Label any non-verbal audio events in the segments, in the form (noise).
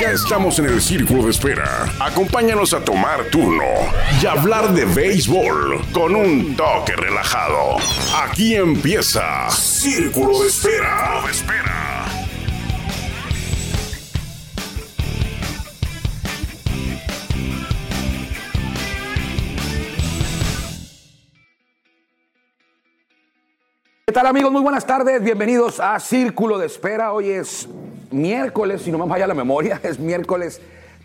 Ya estamos en el círculo de espera. Acompáñanos a tomar turno y hablar de béisbol con un toque relajado. Aquí empieza Círculo de Espera. de espera. ¿Qué tal amigos? Muy buenas tardes, bienvenidos a Círculo de Espera. Hoy es miércoles, si no me falla la memoria, (laughs) es miércoles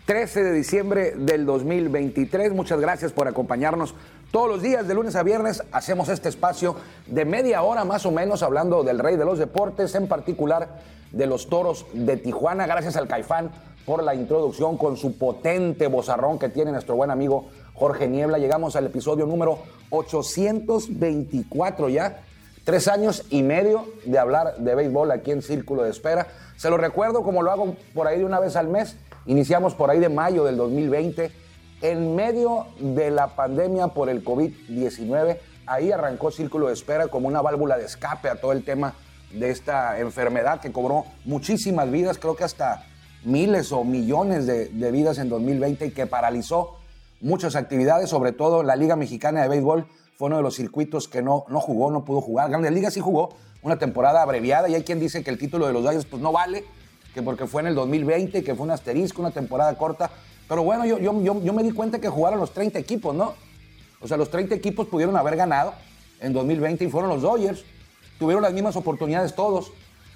13 de diciembre del 2023. Muchas gracias por acompañarnos todos los días, de lunes a viernes. Hacemos este espacio de media hora más o menos hablando del rey de los deportes, en particular de los toros de Tijuana. Gracias al Caifán por la introducción con su potente bozarrón que tiene nuestro buen amigo Jorge Niebla. Llegamos al episodio número 824 ya. Tres años y medio de hablar de béisbol aquí en Círculo de Espera. Se lo recuerdo como lo hago por ahí de una vez al mes. Iniciamos por ahí de mayo del 2020. En medio de la pandemia por el COVID-19, ahí arrancó Círculo de Espera como una válvula de escape a todo el tema de esta enfermedad que cobró muchísimas vidas, creo que hasta miles o millones de, de vidas en 2020 y que paralizó muchas actividades, sobre todo la Liga Mexicana de Béisbol fue uno de los circuitos que no, no jugó, no pudo jugar. Grandes Ligas sí jugó una temporada abreviada y hay quien dice que el título de los Dodgers pues no vale, que porque fue en el 2020, que fue un asterisco, una temporada corta. Pero bueno, yo, yo, yo, yo me di cuenta que jugaron los 30 equipos, ¿no? O sea, los 30 equipos pudieron haber ganado en 2020 y fueron los Dodgers. Tuvieron las mismas oportunidades todos.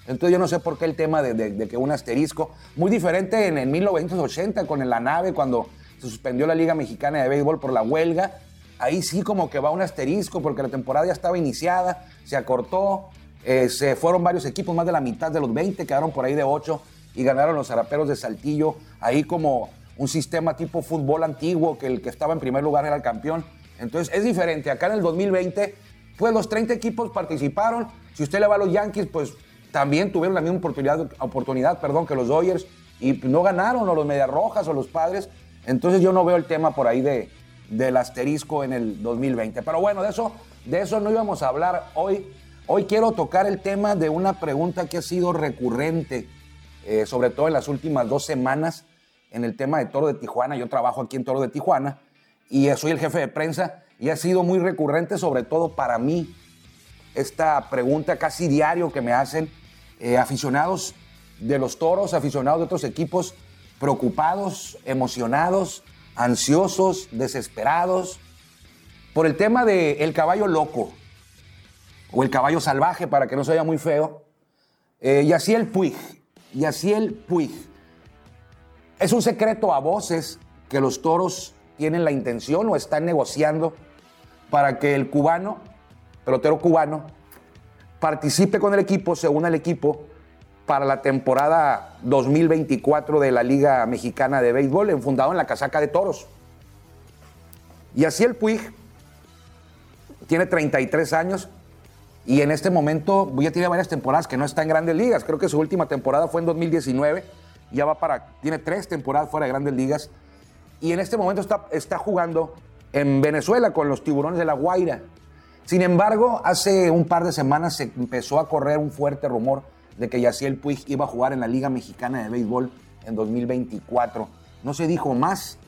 Entonces yo no sé por qué el tema de, de- de que un asterisco, muy diferente en, en 1980 con la nave cuando se suspendió la Liga Mexicana de Béisbol por la huelga. Ahí sí como que va un asterisco porque la temporada ya estaba iniciada, se acortó, eh, se fueron varios equipos, más de la mitad de los 20 quedaron por ahí de 8 y ganaron los zaraperos de Saltillo, ahí como un sistema tipo fútbol antiguo que el que estaba en primer lugar era el campeón. Entonces es diferente, acá en el 2020 pues los 30 equipos participaron, si usted le va a los Yankees pues también tuvieron la misma oportunidad, oportunidad perdón, que los Dodgers y no ganaron, o los Medias Rojas o los Padres. Entonces yo no veo el tema por ahí de, del asterisco en el 2020. Pero bueno, de eso, de eso no íbamos a hablar hoy. Hoy quiero tocar el tema de una pregunta que ha sido recurrente, eh, sobre todo en las últimas dos semanas, en el tema de Toro de Tijuana. Yo trabajo aquí en Toro de Tijuana y soy el jefe de prensa y ha sido muy recurrente, sobre todo para mí, esta pregunta casi diario que me hacen eh, aficionados de los toros, aficionados de otros equipos, preocupados, emocionados, ansiosos, desesperados, por el tema del caballo loco o el caballo salvaje, para que no se oiga muy feo. Eh, Yaciel Puig, Yaciel Puig. Es un secreto a voces que los toros tienen la intención o están negociando para que el cubano, pelotero cubano, participe con el equipo, se una al equipo para la temporada 2024 de la Liga Mexicana de Béisbol, enfundado en la casaca de toros. Y así el Puig tiene 33 años y en este momento ya tiene varias temporadas que no está en grandes ligas. Creo que su última temporada fue en 2019, ya va para, tiene tres temporadas fuera de grandes ligas y en este momento está, está jugando en Venezuela con los tiburones de la Guaira. Sin embargo, hace un par de semanas se empezó a correr un fuerte rumor de que Yaciel Puig iba a jugar en la Liga Mexicana de Béisbol en 2024. No se dijo más.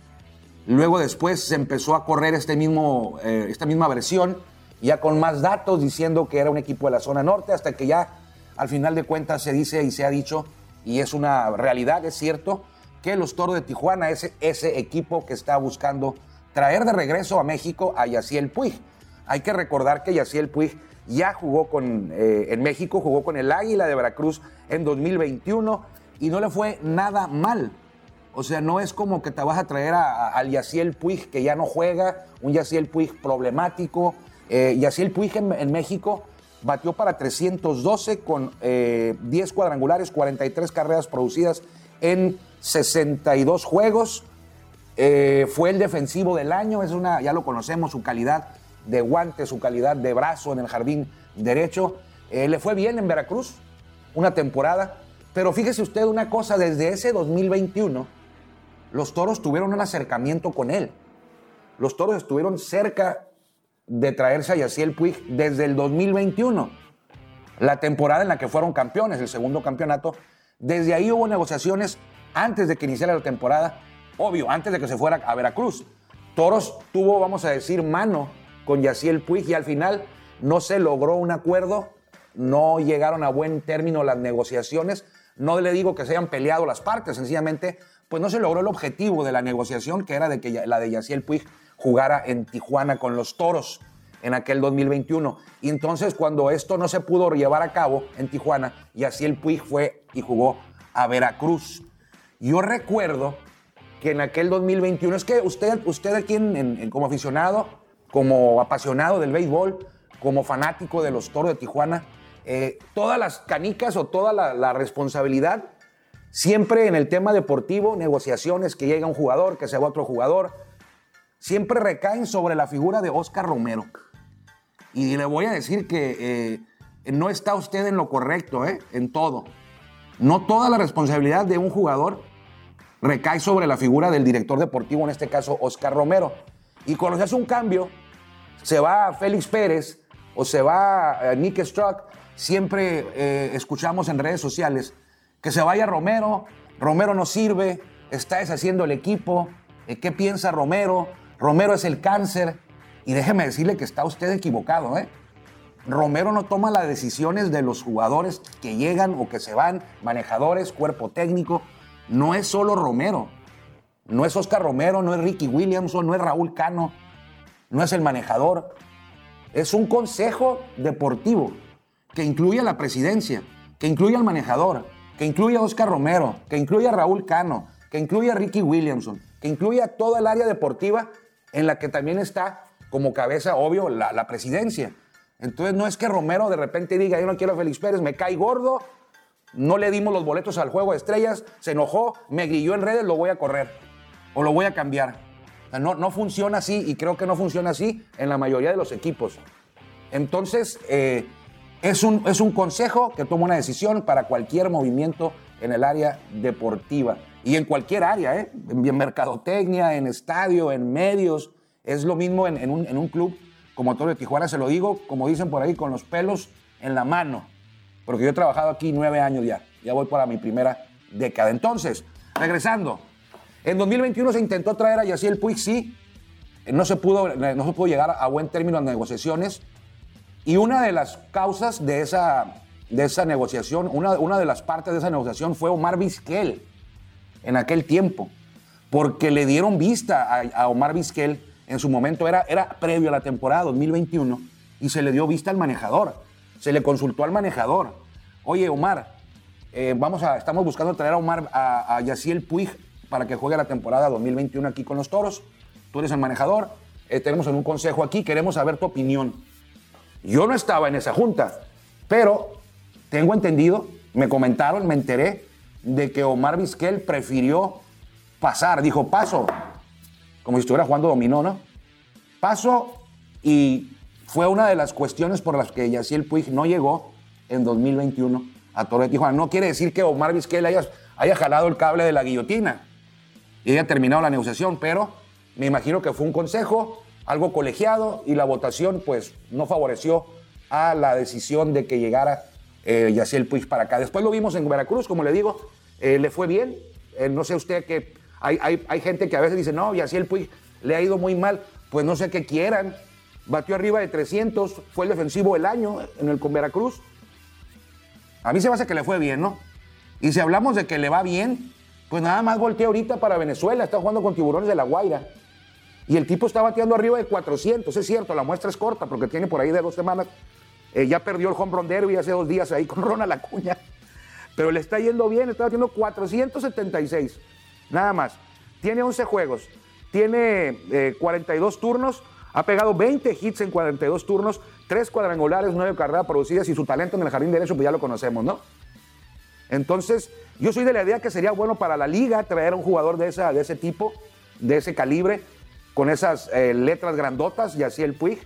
Luego después se empezó a correr este mismo, eh, esta misma versión, ya con más datos diciendo que era un equipo de la zona norte, hasta que ya al final de cuentas se dice y se ha dicho, y es una realidad, es cierto, que los Toros de Tijuana es ese equipo que está buscando traer de regreso a México a Yaciel Puig. Hay que recordar que Yaciel Puig ya jugó con, eh, en México, jugó con el Águila de Veracruz en 2021 y no le fue nada mal. O sea, no es como que te vas a traer a- al Yaciel Puig que ya no juega, un Yaciel Puig problemático. Eh, Yaciel Puig en, México batió para 312 con eh, 10 cuadrangulares, 43 carreras producidas en 62 juegos. Eh, fue el defensivo del año, es una, ya lo conocemos, su calidad de guante, su calidad de brazo en el jardín derecho. Eh, le fue bien en Veracruz, una temporada, pero fíjese usted una cosa, desde ese 2021, los toros tuvieron un acercamiento con él. Los toros estuvieron cerca de traerse a Yaciel Puig desde el 2021, la temporada en la que fueron campeones, el segundo campeonato. Desde ahí hubo negociaciones antes de que iniciara la temporada, obvio, antes de que se fuera a Veracruz. Toros tuvo, vamos a decir, mano con Yaciel Puig y al final no se logró un acuerdo, no llegaron a buen término las negociaciones. No le digo que se hayan peleado las partes, sencillamente, pues no se logró el objetivo de la negociación, que era de que la de Yaciel Puig jugara en Tijuana con los Toros en aquel 2021. Y entonces cuando esto no se pudo llevar a cabo en Tijuana, Yaciel Puig fue y jugó a Veracruz. Yo recuerdo que en aquel 2021, es que usted, usted aquí como aficionado, como apasionado del béisbol, como fanático de los Toros de Tijuana, eh, todas las canicas o toda la, responsabilidad, siempre en el tema deportivo, negociaciones, que llega un jugador, que se va otro jugador, siempre recaen sobre la figura de Oscar Romero. Y le voy a decir que eh, no está usted en lo correcto, ¿eh? en todo. No toda la responsabilidad de un jugador recae sobre la figura del director deportivo, en este caso Oscar Romero. Y cuando se hace un cambio, se va Félix Pérez o se va eh, Nick Struck, siempre eh, escuchamos en redes sociales que se vaya Romero, Romero no sirve, está deshaciendo el equipo, eh, ¿qué piensa Romero? Romero es el cáncer. Y déjeme decirle que está usted equivocado, ¿eh? Romero no toma las decisiones de los jugadores que llegan o que se van, manejadores, cuerpo técnico. No es solo Romero. No es Oscar Romero, no es Ricky Williamson, no es Raúl Cano, no es el manejador. Es un consejo deportivo que incluye a la presidencia, que incluye al manejador, que incluye a Oscar Romero, que incluye a Raúl Cano, que incluye a Ricky Williamson, que incluye a toda el área deportiva en la que también está como cabeza, obvio, la, presidencia. Entonces no es que Romero de repente diga, yo no quiero a Félix Pérez, me cae gordo, no le dimos los boletos al juego de estrellas, se enojó, me grilló en redes, lo voy a correr o lo voy a cambiar. No, no funciona así y creo que no funciona así en la mayoría de los equipos. Entonces, eh, es, un, es un consejo que toma una decisión para cualquier movimiento en el área deportiva y en cualquier área, ¿eh? en, mercadotecnia, en estadio, en medios. Es lo mismo en, en un, en un club como Toro de Tijuana, se lo digo, como dicen por ahí, con los pelos en la mano. Porque yo he trabajado aquí nueve años ya. Ya voy para mi primera década. Entonces, regresando. En 2021 se intentó traer a Yaciel Puig, sí. No se pudo, no se pudo llegar a buen término en las negociaciones. Y una de las causas de esa, de esa negociación, una, una de las partes de esa negociación fue Omar Vizquel en aquel tiempo. Porque le dieron vista a, Omar Vizquel en su momento, era, era previo a la temporada 2021, y se le dio vista al manejador. Se le consultó al manejador. Oye, Omar, eh, vamos a, estamos buscando traer a Omar, a Yaciel Puig para que juegue la temporada 2021 aquí con los Toros. Tú eres el manejador, eh, tenemos en un consejo aquí, queremos saber tu opinión. Yo no estaba en esa junta, pero tengo entendido, me comentaron, me enteré de que Omar Vizquel prefirió pasar, dijo paso, como si estuviera jugando dominó, ¿no? Paso y fue una de las cuestiones por las que Yaciel Puig no llegó en 2021 a Toro de. No quiere decir que Omar Vizquel haya, haya jalado el cable de la guillotina y haya terminado la negociación, pero me imagino que fue un consejo, algo colegiado y la votación pues no favoreció a la decisión de que llegara eh, Yaciel Puig para acá. Después lo vimos en Veracruz, como le digo, eh, le fue bien. Eh, no sé usted que hay, hay, gente que a veces dice, no, Yaciel Puig le ha ido muy mal. Pues no sé qué quieran. Batió arriba de 300, fue el defensivo del año en el con Veracruz. A mí se me hace que le fue bien, ¿no? Y si hablamos de que le va bien, pues nada más voltea ahorita para Venezuela, está jugando con tiburones de La Guaira. Y el tipo está bateando arriba de 400, es cierto, la muestra es corta porque tiene por ahí de dos semanas, Eh, ya perdió el home run derby hace dos días ahí (laughs) con Ronald Acuña. Pero le está yendo bien, está haciendo 476. Nada más. Tiene 11 juegos. Tiene 42 eh, turnos. Ha pegado 20 hits en 42 turnos. 3 cuadrangulares, 9 carreras producidas. Y su talento en el jardín derecho, pues ya lo conocemos, ¿no? Entonces, yo soy de la idea que sería bueno para la liga traer a un jugador de, de ese tipo, de ese calibre, con esas eh, letras grandotas, y así el Puig.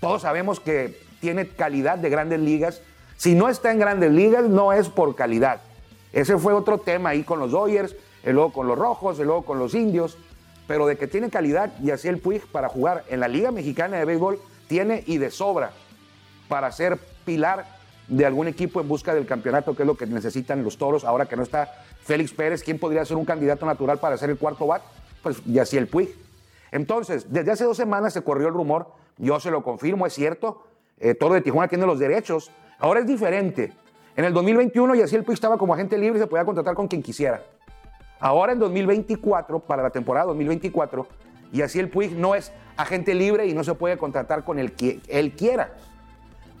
Todos sabemos que tiene calidad de grandes ligas. Si no está en grandes ligas, no es por calidad. Ese fue otro tema ahí con los Dodgers, luego con los Rojos, luego con los Indios. Pero de que tiene calidad, y así el Puig para jugar en la Liga Mexicana de Béisbol, tiene y de sobra para ser pilar de algún equipo en busca del campeonato, que es lo que necesitan los toros, ahora que no está Félix Pérez, ¿quién podría ser un candidato natural para ser el cuarto bat? Pues así el Puig. Entonces, desde hace dos semanas se corrió el rumor, yo se lo confirmo, es cierto, eh, Toro de Tijuana tiene los derechos, ahora es diferente. En el 2021 así el Puig estaba como agente libre y se podía contratar con quien quisiera. Ahora en 2024, para la temporada 2024, y así el Puig no es agente libre y no se puede contratar con el que él quiera.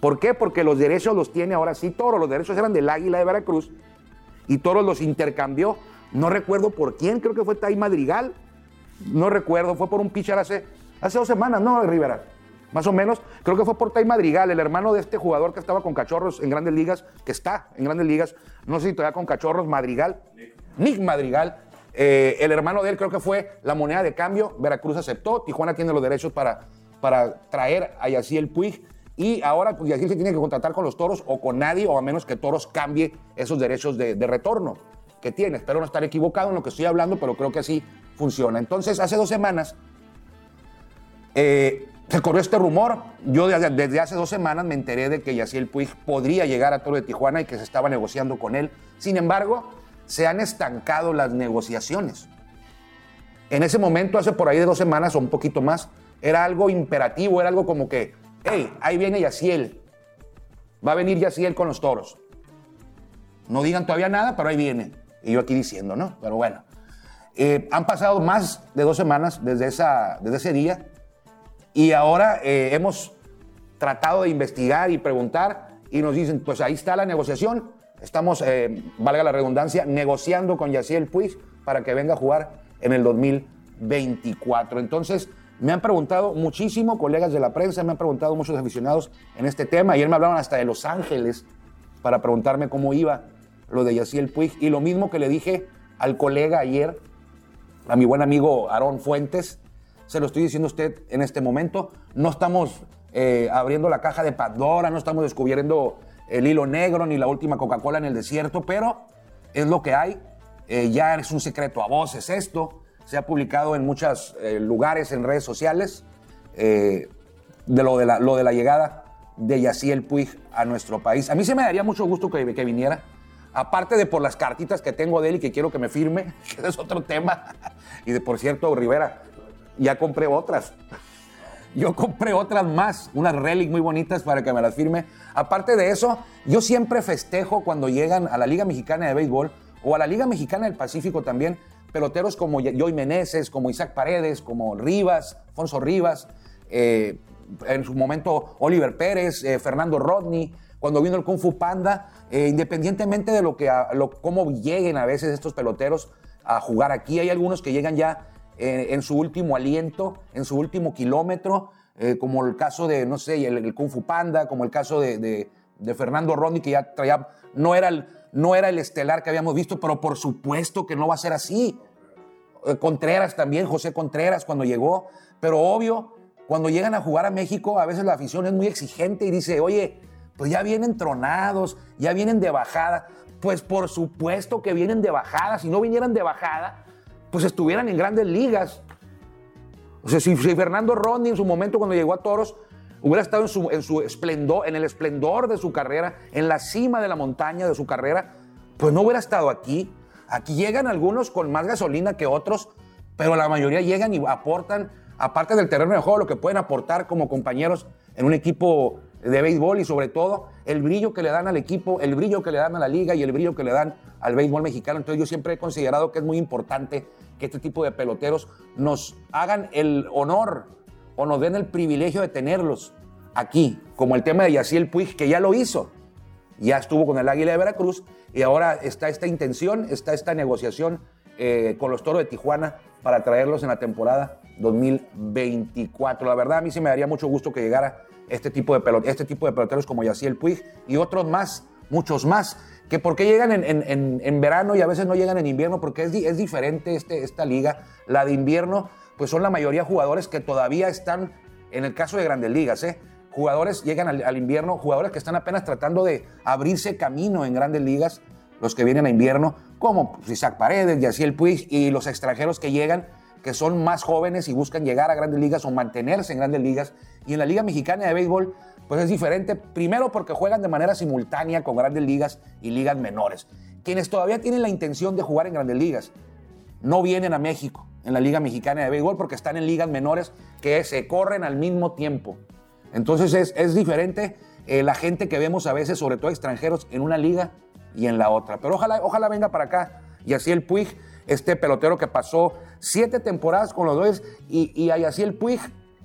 ¿Por qué? Porque los derechos los tiene ahora sí Toro. Los derechos eran del Águila de Veracruz y Toro los intercambió. No recuerdo por quién, creo que fue Tai Madrigal. No recuerdo, fue por un pitcher hace, hace dos semanas, ¿no, Rivera? Más o menos, creo que fue por Tai Madrigal, el hermano de este jugador que estaba con cachorros en grandes ligas, que está en grandes ligas, no sé si todavía con cachorros, Madrigal. Nick, Madrigal. Eh, el hermano de él creo que fue la moneda de cambio. Veracruz aceptó. Tijuana tiene los derechos para, para traer a Yaciel Puig. Y ahora, Yacir se tiene que contratar con los toros o con nadie, o a menos que toros cambie esos derechos de, retorno que tiene. Espero no estar equivocado en lo que estoy hablando, pero creo que así funciona. Entonces, hace dos semanas eh, se corrió este rumor. Yo desde, hace dos semanas me enteré de que Yaciel Puig podría llegar a Toro de Tijuana y que se estaba negociando con él. Sin embargo, se han estancado las negociaciones. En ese momento, hace por ahí de dos semanas o un poquito más, era algo imperativo, era algo como que hey, ahí viene Yaciel. Va a venir Yaciel con los toros. No digan todavía nada, pero ahí viene. Y yo aquí diciendo, ¿no? Pero bueno. Eh, han pasado más de dos semanas desde, esa, desde ese día y ahora eh, hemos tratado de investigar y preguntar y nos dicen, pues ahí está la negociación. Estamos, eh, valga la redundancia, negociando con Yaciel Puig para que venga a jugar en el 2024. Entonces, me han preguntado muchísimo, colegas de la prensa, me han preguntado muchos aficionados en este tema. Ayer me hablaron hasta de Los Ángeles para preguntarme cómo iba lo de Yaciel Puig. Y lo mismo que le dije al colega ayer, a mi buen amigo Aarón Fuentes, se lo estoy diciendo a usted en este momento. No estamos eh, abriendo la caja de Pandora, no estamos descubriendo el hilo negro ni la última Coca-Cola en el desierto, pero es lo que hay. Eh, ya es un secreto a voces esto se ha publicado en muchos eh, lugares, en redes sociales, eh, de, lo de, la, lo de la llegada de Yaciel Puig a nuestro país. A mí se me daría mucho gusto que, que viniera, aparte de por las cartitas que tengo de él y que quiero que me firme, (laughs) que es otro tema. Y de por cierto, Rivera, ya compré otras. Yo compré otras más, unas relics muy bonitas para que me las firme. Aparte de eso, yo siempre festejo cuando llegan a la Liga Mexicana de Béisbol o a la Liga Mexicana del Pacífico también peloteros como Joey Meneses, como Isaac Paredes, como Rivas, Alfonso Rivas, eh, en su momento Oliver Pérez, eh, Fernando Rodney, cuando vino el Kung Fu Panda, eh, independientemente de lo que, cómo lleguen a veces estos peloteros a jugar aquí, hay algunos que llegan ya en su último aliento, en su último kilómetro, como el caso de, no sé, el, Kung Fu Panda, como el caso de, de Fernando Rodney, que ya traía, no era el no era el estelar que habíamos visto, pero por supuesto que no va a ser así. Eh, Contreras también, José Contreras cuando llegó, pero obvio, cuando llegan a jugar a México, a veces la afición es muy exigente y dice, oye, pues ya vienen tronados, ya vienen de bajada. Pues por supuesto que vienen de bajada. Si no vinieran de bajada, pues estuvieran en grandes ligas. O sea, si, Fernando Rodney en su momento cuando llegó a Toros hubiera estado en su, en su esplendor, en el esplendor de su carrera, en la cima de la montaña de su carrera, pues no hubiera estado aquí. Aquí llegan algunos con más gasolina que otros, pero la mayoría llegan y aportan, aparte del terreno de juego, lo que pueden aportar como compañeros en un equipo de béisbol y sobre todo el brillo que le dan al equipo, el brillo que le dan a la liga y el brillo que le dan al béisbol mexicano. Entonces yo siempre he considerado que es muy importante que este tipo de peloteros nos hagan el honor o nos den el privilegio de tenerlos aquí, como el tema de Yaciel Puig, que ya lo hizo. Ya estuvo con el Águila de Veracruz y ahora está esta intención, está esta negociación eh, con los Toros de Tijuana para traerlos en la temporada 2024. La verdad, a mí sí me daría mucho gusto que llegara este tipo de, este tipo de peloteros como Yaciel Puig y otros más, muchos más, que por qué llegan en, verano y a veces no llegan en invierno, porque es, es diferente este, esta liga. La de invierno, pues son la mayoría jugadores que todavía están, en el caso de grandes ligas, ¿eh? jugadores llegan al, invierno, jugadores que están apenas tratando de abrirse camino en grandes ligas, los que vienen a invierno, como Isaac Paredes, Yaciel Puig y los extranjeros que llegan, que son más jóvenes y buscan llegar a grandes ligas o mantenerse en grandes ligas. Y en la Liga Mexicana de Béisbol, pues es diferente, primero porque juegan de manera simultánea con grandes ligas y ligas menores. Quienes todavía tienen la intención de jugar en grandes ligas no vienen a México en la Liga Mexicana de Béisbol porque están en ligas menores que se corren al mismo tiempo. Entonces es, diferente eh, la gente que vemos a veces, sobre todo extranjeros, en una liga y en la otra. Pero ojalá, ojalá venga para acá. Y así el Puig, este pelotero que pasó siete temporadas con los dos, y, y así el Puig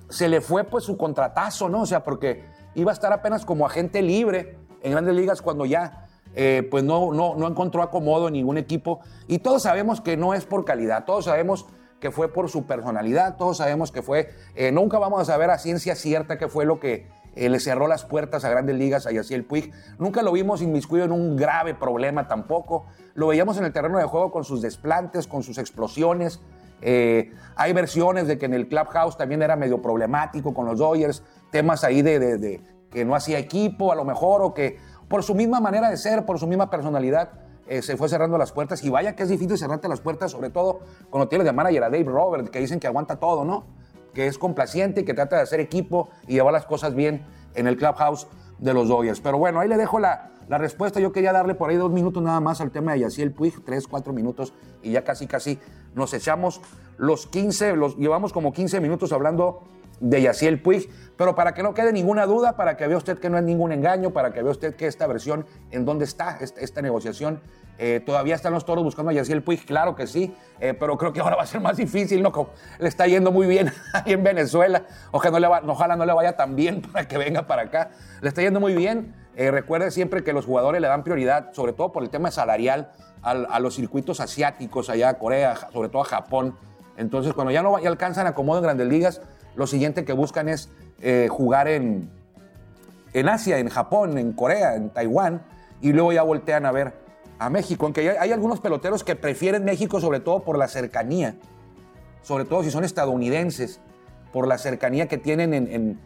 se le fue pues su contratazo, ¿no? O sea, porque iba a estar apenas como agente libre en grandes ligas cuando ya eh, pues no, no, no encontró acomodo en ningún equipo. Y todos sabemos que no es por calidad, todos sabemos que fue por su personalidad, todos sabemos que fue, eh, nunca vamos a saber a ciencia cierta qué fue lo que eh, le cerró las puertas a grandes ligas a Yaciel Puig. Nunca lo vimos inmiscuido en un grave problema tampoco. Lo veíamos en el terreno de juego con sus desplantes, con sus explosiones. Eh, hay versiones de que en el clubhouse también era medio problemático con los Dodgers, temas ahí de, de que no hacía equipo a lo mejor o que por su misma manera de ser, por su misma personalidad, eh, se fue cerrando las puertas. Y vaya que es difícil cerrarte las puertas, sobre todo cuando tienes de manager a Dave Robert, que dicen que aguanta todo, ¿no? Que es complaciente, que trata de hacer equipo y llevar las cosas bien en el clubhouse de los Dodgers. Pero bueno, ahí le dejo la, la respuesta. Yo quería darle por ahí dos minutos nada más al tema de Yaciel Puig, tres, cuatro minutos, y ya casi, casi nos echamos los 15, los llevamos como 15 minutos hablando de Yaciel Puig, pero para que no quede ninguna duda, para que vea usted que no es ningún engaño, para que vea usted que esta versión, en dónde está esta, negociación, eh, todavía están los toros buscando a Yaciel Puig, claro que sí, eh, pero creo que ahora va a ser más difícil, ¿no? Le está yendo muy bien (laughs) ahí en Venezuela, ojalá no, le vaya tan bien (laughs) para que venga para acá, le está yendo muy bien. Eh, recuerde siempre que los jugadores le dan prioridad, sobre todo por el tema salarial, a los circuitos asiáticos, allá a Corea, sobre todo a Japón. Entonces, cuando ya no ya alcanzan acomodo en grandes ligas, lo siguiente que buscan es eh, jugar en, en Asia, en Japón, en Corea, en Taiwán, y luego ya voltean a ver a México. Aunque hay, algunos peloteros que prefieren México sobre todo por la cercanía, sobre todo si son estadounidenses, por la cercanía que tienen en,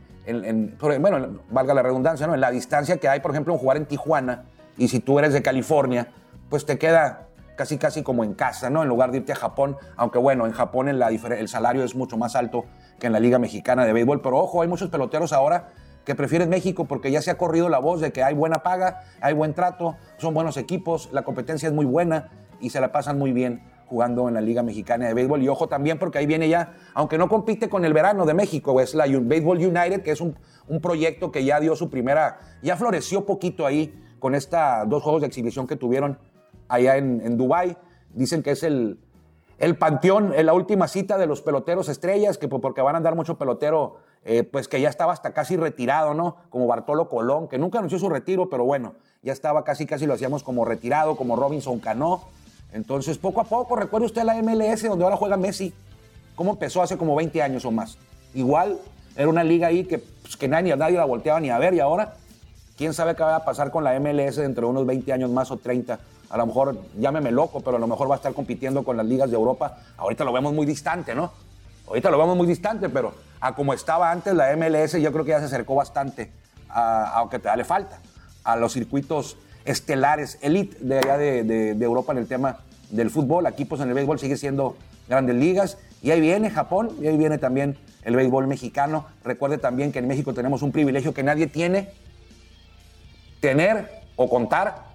bueno, valga la redundancia, ¿no? en la distancia que hay, por ejemplo, en jugar en Tijuana, y si tú eres de California, pues te queda casi casi como en casa, ¿no? En lugar de irte a Japón, aunque bueno, en Japón el, el salario es mucho más alto que en la Liga Mexicana de Béisbol. Pero ojo, hay muchos peloteros ahora que prefieren México porque ya se ha corrido la voz de que hay buena paga, hay buen trato, son buenos equipos, la competencia es muy buena y se la pasan muy bien jugando en la Liga Mexicana de Béisbol. Y ojo también porque ahí viene ya, aunque no compite con el verano de México, es la Baseball United, que es un, proyecto que ya dio su primera, ya floreció poquito ahí con estos dos juegos de exhibición que tuvieron allá en, en Dubái. Dicen que es el, el panteón, en la última cita de los peloteros estrellas, que porque van a andar mucho pelotero, eh, pues que ya estaba hasta casi retirado, ¿no? Como Bartolo Colón, que nunca anunció su retiro, pero bueno, ya estaba casi, casi lo hacíamos como retirado, como Robinson Cano. Entonces, poco a poco, recuerde usted la MLS, donde ahora juega Messi, cómo empezó hace como 20 años o más. Igual, era una liga ahí que, pues, que nadie, nadie la volteaba ni a ver, y ahora, quién sabe qué va a pasar con la MLS dentro de unos 20 años más o 30 a lo mejor llámeme loco, pero a lo mejor va a estar compitiendo con las ligas de Europa. Ahorita lo vemos muy distante, ¿no? Ahorita lo vemos muy distante, pero a como estaba antes la MLS, yo creo que ya se acercó bastante, aunque te le falta, a los circuitos estelares, elite de allá de, Europa en el tema del fútbol. Aquí, pues en el béisbol sigue siendo grandes ligas. Y ahí viene Japón, y ahí viene también el béisbol mexicano. Recuerde también que en México tenemos un privilegio que nadie tiene, tener o contar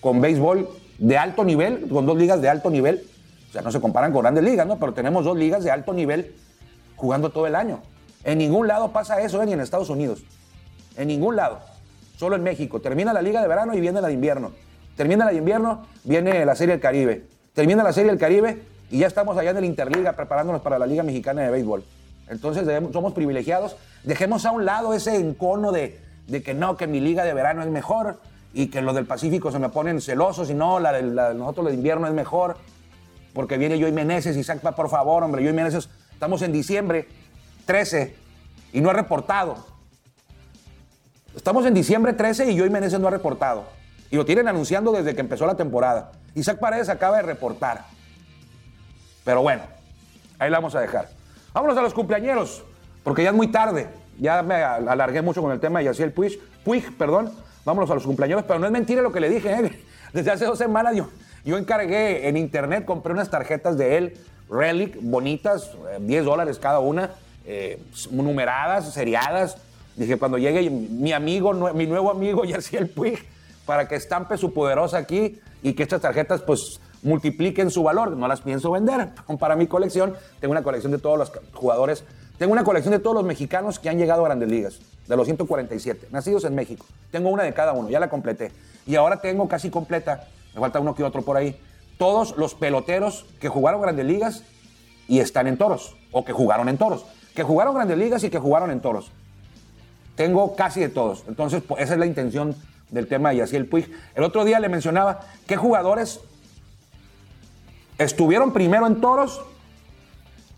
con béisbol de alto nivel, con dos ligas de alto nivel. O sea, no se comparan con grandes ligas, ¿no? Pero tenemos dos ligas de alto nivel jugando todo el año. En ningún lado pasa eso, ¿eh? ni en Estados Unidos. En ningún lado. Solo en México. Termina la liga de verano y viene la de invierno. Termina la de invierno, viene la Serie del Caribe. Termina la Serie del Caribe y ya estamos allá en el Interliga preparándonos para la Liga Mexicana de Béisbol. Entonces somos privilegiados. Dejemos a un lado ese encono de que no, que mi liga de verano es mejor y que los del Pacífico se me ponen celosos y no, la la- nosotros de invierno es mejor porque viene Joey Meneses Isaac, por favor, hombre, Joey Meneses, estamos en diciembre 13 y no ha reportado. Estamos en diciembre 13 y Joey Meneses no ha reportado. Y lo tienen anunciando desde que empezó la temporada. Isaac Paredes acaba de reportar. Pero bueno, ahí la vamos a dejar. Vámonos a los cumpleañeros, porque ya es muy tarde. Ya me alargué mucho con el tema de Yaciel Puig, Puig, perdón. Vámonos a los cumpleaños, pero no es mentira lo que le dije. ¿eh? (laughs) Desde hace dos semanas yo, yo encargué en internet, compré unas tarjetas de él, Relic, bonitas, eh, 10 dólares cada una, eh, numeradas, seriadas. Dije, cuando llegue mi amigo, mi nuevo amigo (laughs) Yaciel Puig, para que estampe su poderosa aquí y que estas tarjetas pues multipliquen su valor. No las pienso vender. (laughs) Para mi colección, tengo una colección de todos los jugadores. Tengo una colección de todos los mexicanos que han llegado a grandes ligas, de los 147, nacidos en México. Tengo una de cada uno, ya la completé. Y ahora tengo casi completa, me falta uno que otro por ahí, todos los peloteros que jugaron grandes ligas y están en toros, o que jugaron en toros. Que jugaron grandes ligas y que jugaron en toros. Tengo casi de todos. Entonces, pues, esa es la intención del tema de Yaciel Puig. El otro día le mencionaba qué jugadores estuvieron primero en toros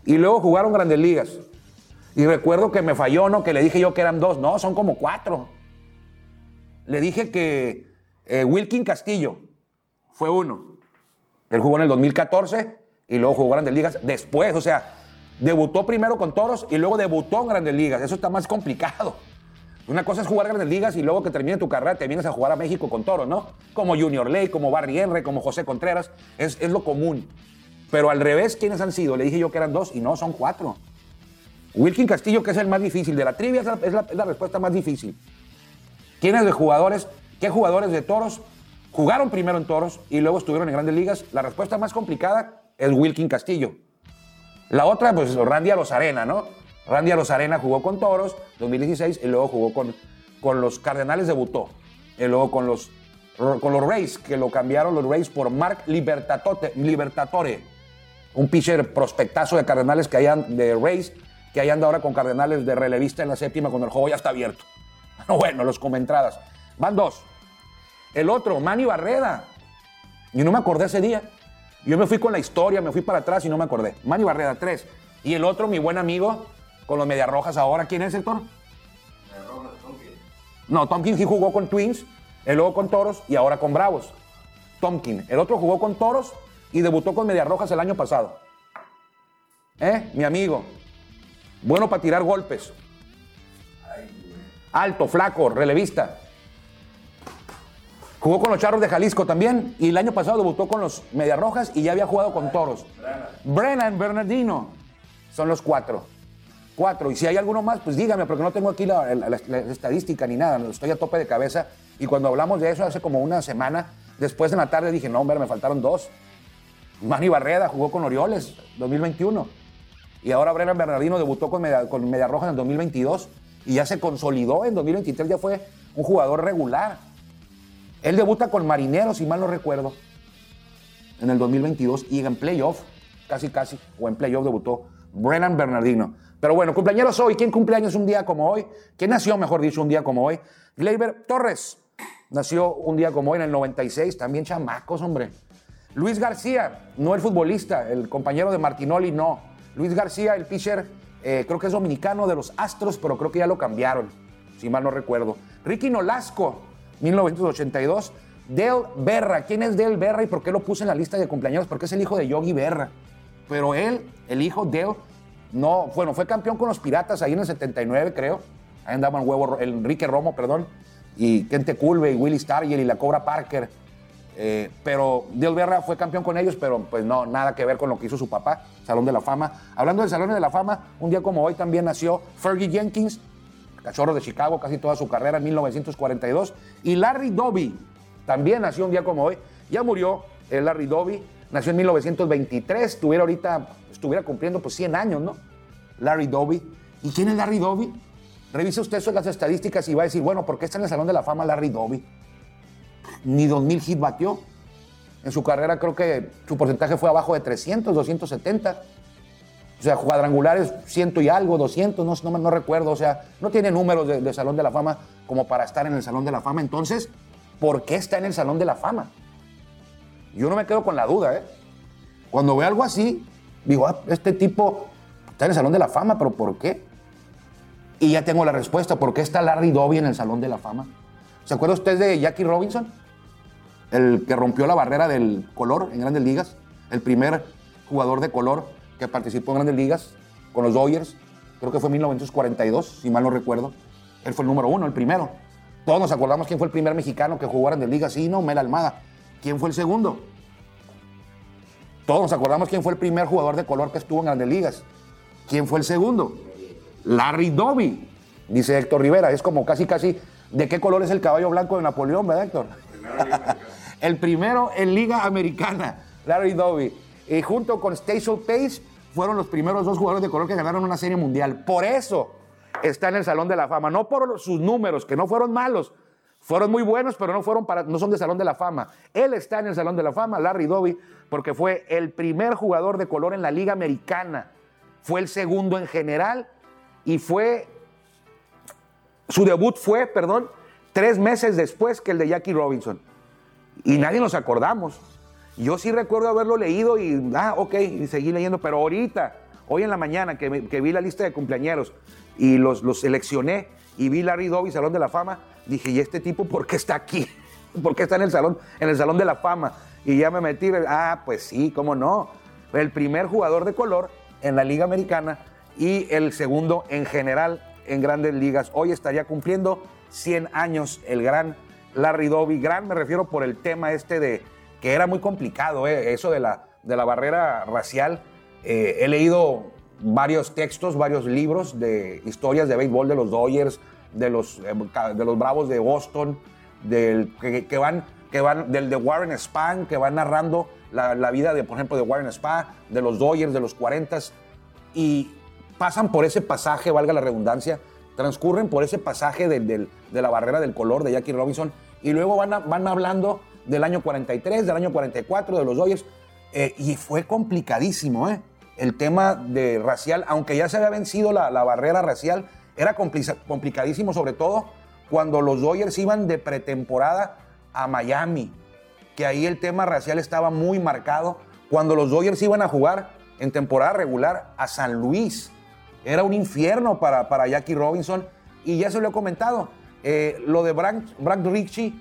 y luego jugaron grandes ligas. Y recuerdo que me falló, ¿no? Que le dije yo que eran dos. No, son como cuatro. Le dije que eh, Wilkin Castillo fue uno. Él jugó en el 2014 y luego jugó grandes ligas después. O sea, debutó primero con toros y luego debutó en grandes ligas. Eso está más complicado. Una cosa es jugar grandes ligas y luego que termine tu carrera te vienes a jugar a México con toros, ¿no? Como Junior Ley, como Barry Henry, como José Contreras. Es, es lo común. Pero al revés, ¿quiénes han sido? Le dije yo que eran dos y no, son cuatro. Wilkin Castillo, que es el más difícil. De la trivia es la, es la- es la respuesta más difícil. ¿Quiénes de jugadores, qué jugadores de toros jugaron primero en toros y luego estuvieron en grandes ligas? La respuesta más complicada es Wilkin Castillo. La otra, pues Randy Arozarena, ¿no? Randy Arozarena jugó con Toros 2016 y luego jugó con, con los Cardenales, debutó. Y luego con los, con los Rays, que lo cambiaron los Rays por Mark Libertatore, un pitcher prospectazo de Cardenales que hayan, de Rays, que ahí anda ahora con Cardenales de relevista en la séptima cuando el juego ya está abierto. (laughs) Bueno, los comentradas. Van dos. El otro, Manny Barreda. Y no me acordé ese día. Yo me fui con la historia, me fui para atrás y no me acordé. Manny Barreda, tres. Y el otro, mi buen amigo, con los Medias Rojas ahora, ¿quién es, Héctor? No, Tompkins sí jugó con Twins, él luego con Toros y ahora con Bravos. Tompkins. El otro jugó con Toros y debutó con Medias Rojas el año pasado. ¿Eh? Mi amigo. Bueno para tirar golpes. Alto, flaco, relevista. Jugó con los Charros de Jalisco también y el año pasado debutó con los Medias Rojas y ya había jugado con Toros. Brennan Bernardino. Son los cuatro. Cuatro. Y si hay alguno más, pues dígame, porque no tengo aquí la estadística ni nada. Estoy a tope de cabeza. Y cuando hablamos de eso hace como una semana, después en la tarde dije, no, hombre, me faltaron dos. Manny Barreda jugó con Orioles 2021. Y ahora Brennan Bernardino debutó con Media, Roja en el 2022 y ya se consolidó en 2023, ya fue un jugador regular. Él debuta con Marineros, si mal no recuerdo, en el 2022 y en playoff, casi casi, o en playoff debutó Brennan Bernardino. Pero bueno, cumpleaños hoy. ¿Quién cumpleaños un día como hoy? ¿Quién nació, mejor dicho, un día como hoy? Gleyber Torres nació un día como hoy en el 96, también chamacos, hombre. Luis García, no el futbolista, el compañero de Martinoli, no. Luis García, el pitcher, eh, creo que es dominicano de los Astros, pero creo que ya lo cambiaron, si mal no recuerdo. Ricky Nolasco, 1982. Del Berra, ¿quién es Del Berra y por qué lo puse en la lista de cumpleaños? Porque es el hijo de Yogi Berra. Pero él, el hijo Del, no, bueno, fue campeón con los Piratas ahí en el 79, creo. Ahí andaban huevo, el Enrique Romo, perdón, y Kente Culve y Willie Stargell y la Cobra Parker. Eh, pero Del Berra fue campeón con ellos, pero pues no, nada que ver con lo que hizo su papá, Salón de la Fama. Hablando del Salón de la Fama, un día como hoy también nació Fergie Jenkins, cachorro de Chicago, casi toda su carrera en 1942. Y Larry Doby, también nació un día como hoy. Ya murió el Larry Doby, nació en 1923, estuviera ahorita, estuviera cumpliendo pues 100 años, ¿no? Larry Doby. ¿Y quién es Larry Doby? Revise usted eso en las estadísticas y va a decir, bueno, ¿por qué está en el Salón de la Fama Larry Doby? Ni 2000 hits batió. En su carrera creo que su porcentaje fue abajo de 300, 270. O sea, cuadrangulares ciento y algo, 200, no, no, no recuerdo. O sea, no tiene números de, Salón de la Fama como para estar en el Salón de la Fama. Entonces, ¿por qué está en el Salón de la Fama? Yo no me quedo con la duda, ¿eh? Cuando veo algo así, digo, ah, este tipo está en el Salón de la Fama, pero ¿por qué? Y ya tengo la respuesta, ¿por qué está Larry Doby en el Salón de la Fama? ¿Se acuerda usted de Jackie Robinson? El que rompió la barrera del color en Grandes Ligas, el primer jugador de color que participó en Grandes Ligas con los Dodgers, creo que fue en 1942, si mal no recuerdo. Él fue el número uno, el primero. Todos nos acordamos quién fue el primer mexicano que jugó Grandes Ligas, sí, no, Mel Almada. ¿Quién fue el segundo? Todos nos acordamos quién fue el primer jugador de color que estuvo en Grandes Ligas. ¿Quién fue el segundo? Larry Doby, dice Héctor Rivera. Es como casi, casi, ¿de qué color es el caballo blanco de Napoleón, verdad, Héctor? El primero en Liga Americana, Larry Doby. Y junto con Station Pace fueron los primeros dos jugadores de color que ganaron una serie mundial. Por eso está en el Salón de la Fama. No por sus números, que no fueron malos, fueron muy buenos, pero no, fueron para, no son de Salón de la Fama. Él está en el Salón de la Fama, Larry Doby, porque fue el primer jugador de color en la Liga Americana. Fue el segundo en general y fue. Su debut fue, perdón, tres meses después que el de Jackie Robinson. Y nadie nos acordamos. Yo sí recuerdo haberlo leído y, ah, ok, y seguí leyendo, pero ahorita, hoy en la mañana que, que vi la lista de cumpleañeros y los, los seleccioné y vi Larry Doby, Salón de la Fama, dije, ¿y este tipo por qué está aquí? (laughs) ¿Por qué está en el salón, en el salón de la fama? Y ya me metí, ah, pues sí, cómo no. El primer jugador de color en la Liga Americana y el segundo en general en grandes ligas. Hoy estaría cumpliendo 100 años el gran Larry Doby. Gran me refiero por el tema este de que era muy complicado, eh, eso de la, de la barrera racial. Eh, he leído varios textos, varios libros de historias de béisbol de los Dodgers, de los, eh, de los Bravos de Boston, del, que, van, que van, del de Warren Spahn, que van narrando la, vida de, por ejemplo, de Warren Spahn, de los Dodgers, de los 40 y pasan por ese pasaje, valga la redundancia, transcurren por ese pasaje de, la barrera del color de Jackie Robinson y luego van, hablando del año 43, del año 44, de los Dodgers, eh, y fue complicadísimo, ¿eh? El tema de racial, aunque ya se había vencido la, la barrera racial, era complicadísimo, sobre todo cuando los Dodgers iban de pretemporada a Miami, que ahí el tema racial estaba muy marcado. Cuando los Dodgers iban a jugar en temporada regular a San Luis, era un infierno para, para Jackie Robinson. Y ya se lo he comentado, eh, lo de Brad, Brad Ritchie,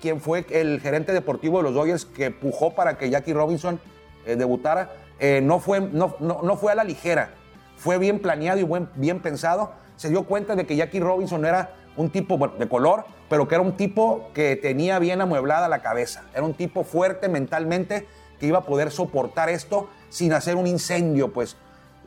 quien fue el gerente deportivo de los Dodgers que pujó para que Jackie Robinson eh, debutara, eh, no, fue, no, no, no, fue a la ligera, fue bien planeado y buen, bien pensado se dio cuenta de que Jackie Robinson era un tipo de color, pero que era un tipo que tenía bien amueblada la cabeza. Era un tipo fuerte mentalmente que iba a poder soportar esto sin hacer un incendio, pues.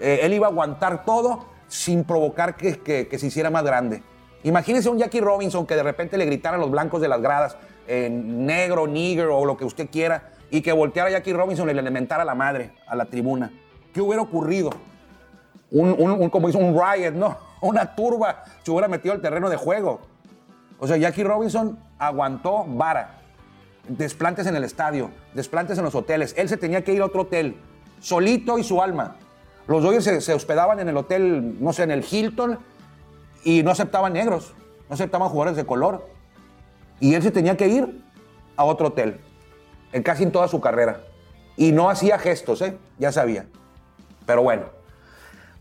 Eh, él iba a aguantar todo sin provocar que, se hiciera más grande. Imagínense un Jackie Robinson que de repente le gritara a los blancos de las gradas, eh, negro, nigger o lo que usted quiera, y que volteara a Jackie Robinson y le elementara a la madre, a la tribuna. ¿Qué hubiera ocurrido? Un, un, un como hizo un riot, ¿no? (laughs) una turba se hubiera metido al terreno de juego. O sea, Jackie Robinson aguantó vara. Desplantes en el estadio, desplantes en los hoteles. Él se tenía que ir a otro hotel, solito y su alma. Los Dodgers se, hospedaban en el hotel, no sé, en el Hilton, y no aceptaban negros, no aceptaban jugadores de color. Y él se tenía que ir a otro hotel, en casi en toda su carrera. Y no hacía gestos, ¿eh? ya sabía. Pero bueno,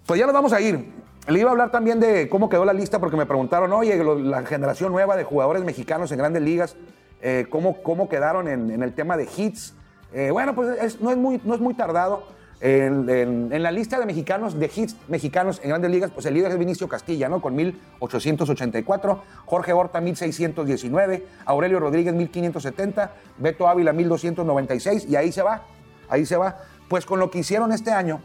pues ya nos vamos a ir. Le iba a hablar también de cómo quedó la lista porque me preguntaron, oye, la generación nueva de jugadores mexicanos en grandes ligas, eh, ¿cómo, ¿cómo, quedaron en, el tema de hits? Eh, bueno, pues es, no, es muy, no es muy tardado. En, en, la lista de mexicanos, de hits mexicanos en grandes ligas, pues el líder es Vinicio Castilla, ¿no? Con 1884, Jorge Horta 1619, Aurelio Rodríguez 1570, Beto Ávila 1296 y ahí se va, ahí se va. Pues con lo que hicieron este año,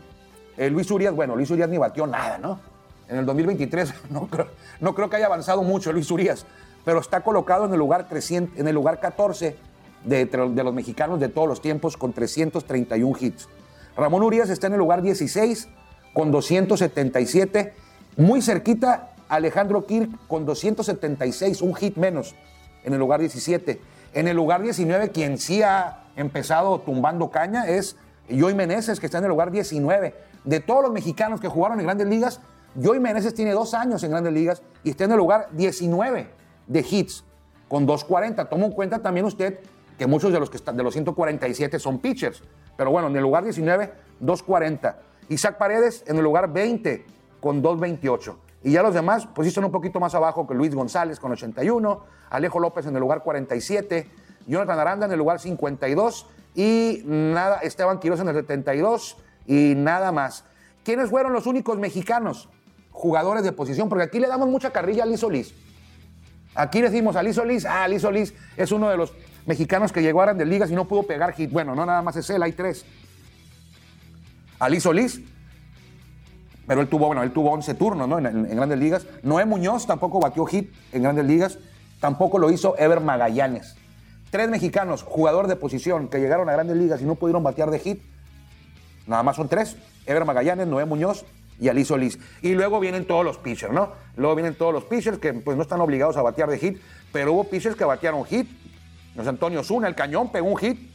eh, Luis Urias, bueno, Luis Urias ni batió nada, ¿no? en el 2023 (laughs) no creo, no creo que haya avanzado mucho Luis Urias, pero está colocado en el lugar, 300, en el lugar 14 de, de, los mexicanos de todos los tiempos con 331 hits. Ramón Urias está en el lugar 16 con 277, muy cerquita Alejandro Kirk con 276, un hit menos en el lugar 17. En el lugar 19, quien sí ha empezado tumbando caña es Joey Meneses, que está en el lugar 19 de todos los mexicanos que jugaron en grandes ligas, Joey Meneses tiene dos años en grandes ligas y está en el lugar 19 de hits con 240. Toma en cuenta también usted que muchos de los, que están, de los 147 son pitchers. Pero bueno, en el lugar 19, 240. Isaac Paredes en el lugar 20 con 228. Y ya los demás, pues sí un poquito más abajo que Luis González con 81, Alejo López en el lugar 47, Jonathan Aranda en el lugar 52 y nada, Esteban Quiroz en el 72 y nada más. ¿Quiénes fueron los únicos mexicanos jugadores de posición? Porque aquí le damos mucha carrilla a Liz Solís. Aquí decimos a Liz Solís, ah, Liz Solís es uno de los mexicanos que llegó a Grandes Ligas y no pudo pegar hit. Bueno, no nada más es él, hay tres. Ali Solís, pero él tuvo, bueno, él tuvo 11 turnos ¿no? en, Grandes Ligas. Noé Muñoz tampoco batió hit en Grandes Ligas. Tampoco lo hizo Ever Magallanes. Tres mexicanos, jugador de posición, que llegaron a Grandes Ligas y no pudieron batear de hit. Nada más son tres. Ever Magallanes, Noé Muñoz y Ali Solís. Y luego vienen todos los pitchers, ¿no? Luego vienen todos los pitchers que pues no están obligados a batear de hit, pero hubo pitchers que batearon hit. José Antonio Zuna, el cañón, pegó un hit.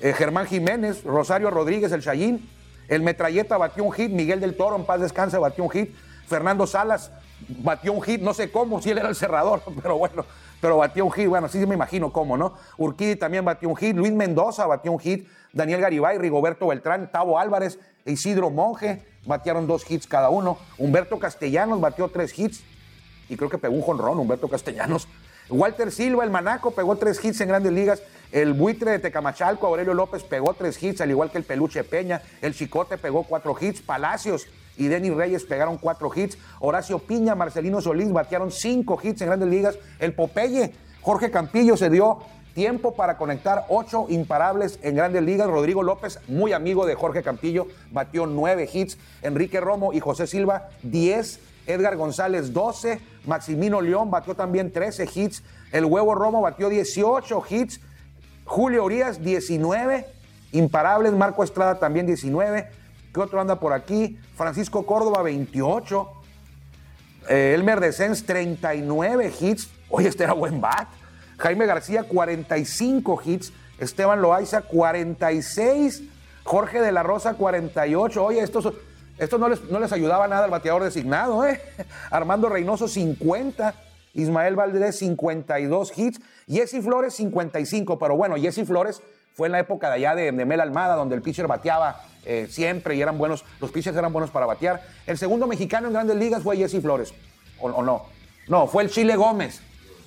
Eh, Germán Jiménez, Rosario Rodríguez, el Chayín. El Metralleta batió un hit. Miguel del Toro, en paz descanse, batió un hit. Fernando Salas batió un hit. No sé cómo, si él era el cerrador, (laughs) pero bueno, pero batió un hit. Bueno, sí me imagino cómo, ¿no? Urquidi también batió un hit. Luis Mendoza batió un hit. Daniel Garibay, Rigoberto Beltrán, Tavo Álvarez, Isidro Monje batearon dos hits cada uno. Humberto Castellanos batió tres hits. Y creo que pegó un jonrón, Humberto Castellanos. Walter Silva, el Manaco, pegó tres hits en grandes ligas. El buitre de Tecamachalco, Aurelio López, pegó tres hits, al igual que el Peluche Peña. El Chicote pegó cuatro hits. Palacios y Denis Reyes pegaron cuatro hits. Horacio Piña, Marcelino Solís batearon cinco hits en grandes ligas. El Popeye, Jorge Campillo se dio tiempo para conectar ocho imparables en grandes ligas. Rodrigo López, muy amigo de Jorge Campillo, batió nueve hits. Enrique Romo y José Silva, diez Edgar González 12, Maximino León batió también 13 hits, el Huevo Romo batió 18 hits, Julio Urias 19, Imparables, Marco Estrada también 19, ¿qué otro anda por aquí? Francisco Córdoba 28, eh, Elmer Descens 39 hits, oye, este era buen bat, Jaime García 45 hits, Esteban Loaiza 46, Jorge de la Rosa 48, oye, estos esto no les, no les ayudaba nada al bateador designado, ¿eh? (laughs) Armando Reynoso 50, Ismael Valdés 52 hits, Jesse Flores 55, pero bueno, Jesse Flores fue en la época de allá de, Mel Almada, donde el pitcher bateaba eh, siempre y eran buenos, los pitchers eran buenos para batear. El segundo mexicano en grandes ligas fue Jesse Flores, ¿o, no? No, fue el Chile Gómez,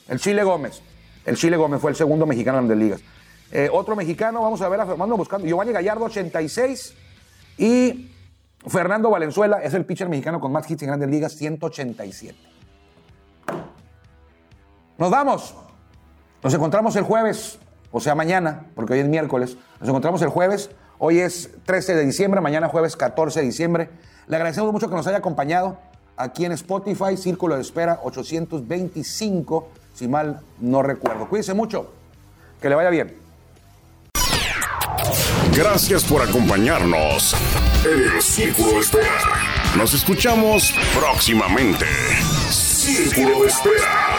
el Chile Gómez. El Chile Gómez fue el segundo mexicano en grandes ligas. Eh, otro mexicano, vamos a ver a Fernando buscando, Giovanni Gallardo 86 y Fernando Valenzuela es el pitcher mexicano con más hits en grandes ligas, 187. Nos vamos. Nos encontramos el jueves, o sea, mañana, porque hoy es miércoles. Nos encontramos el jueves. Hoy es 13 de diciembre, mañana jueves 14 de diciembre. Le agradecemos mucho que nos haya acompañado aquí en Spotify, Círculo de Espera 825, si mal no recuerdo. Cuídense mucho, que le vaya bien. Gracias por acompañarnos en el Círculo de Espera. Nos escuchamos próximamente. Círculo de Espera.